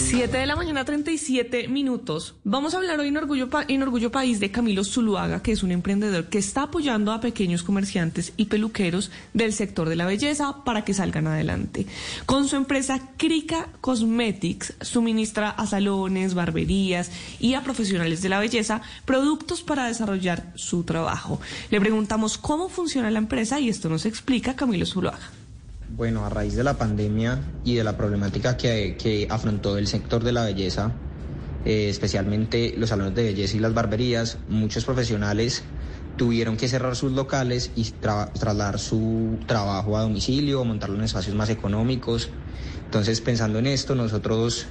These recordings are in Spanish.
7 de la mañana, 37 minutos. Vamos a hablar hoy en Orgullo, en Orgullo País de Camilo Zuluaga, que es un emprendedor que está apoyando a pequeños comerciantes y peluqueros del sector de la belleza para que salgan adelante. Con su empresa Krika Cosmetics, suministra a salones, barberías y a profesionales de la belleza productos para desarrollar su trabajo. Le preguntamos cómo funciona la empresa y esto nos explica Camilo Zuluaga. Bueno, a raíz de la pandemia y de la problemática que, afrontó el sector de la belleza, eh, especialmente los salones de belleza y las barberías, muchos profesionales tuvieron que cerrar sus locales y trasladar su trabajo a domicilio, montarlo en espacios más económicos. Entonces, pensando en esto, nosotros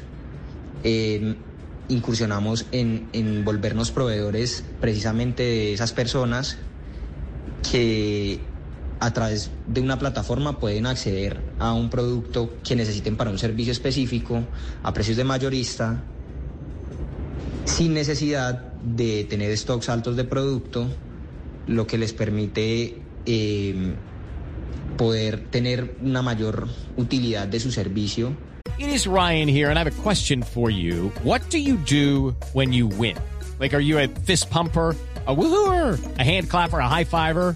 em, incursionamos en, en volvernos proveedores precisamente de esas personas que a través de una plataforma pueden acceder a un producto que necesiten para un servicio específico a precios de mayorista sin necesidad de tener stocks altos de producto, lo que les permite eh, poder tener una mayor utilidad de su servicio. It is Ryan here and I have a question for you. What do you do when you win? Like are you a fist pumper? a woohooer, a hand clapper, a high fiver.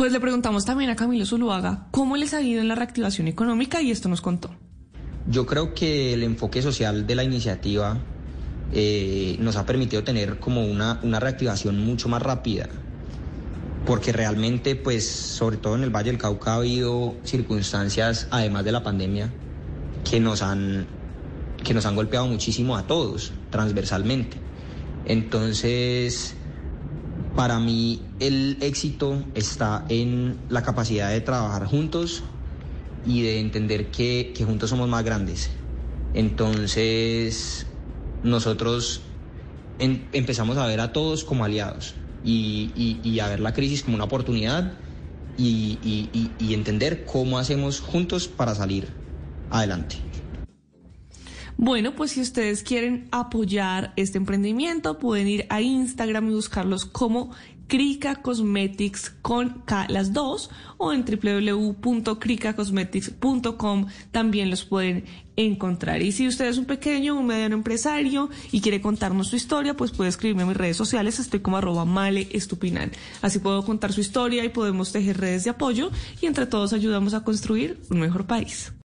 Pues le preguntamos también a Camilo Zuluaga cómo les ha ido en la reactivación económica y esto nos contó. Yo creo que el enfoque social de la iniciativa eh, nos ha permitido tener como una, una reactivación mucho más rápida, porque realmente, pues, sobre todo en el Valle del Cauca ha habido circunstancias, además de la pandemia, que nos han, que nos han golpeado muchísimo a todos, transversalmente. Entonces, para mí el éxito está en la capacidad de trabajar juntos y de entender que, juntos somos más grandes. Entonces, nosotros empezamos a ver a todos como aliados y, a ver la crisis como una oportunidad y entender cómo hacemos juntos para salir adelante. Bueno, pues si ustedes quieren apoyar este emprendimiento, pueden ir a Instagram y buscarlos como Krika Cosmetics con K las dos o en www.krikacosmetics.com también los pueden encontrar. Y si usted es un pequeño un mediano empresario y quiere contarnos su historia, pues puede escribirme en mis redes sociales, estoy como arroba male estupinal. Así puedo contar su historia y podemos tejer redes de apoyo y entre todos ayudamos a construir un mejor país.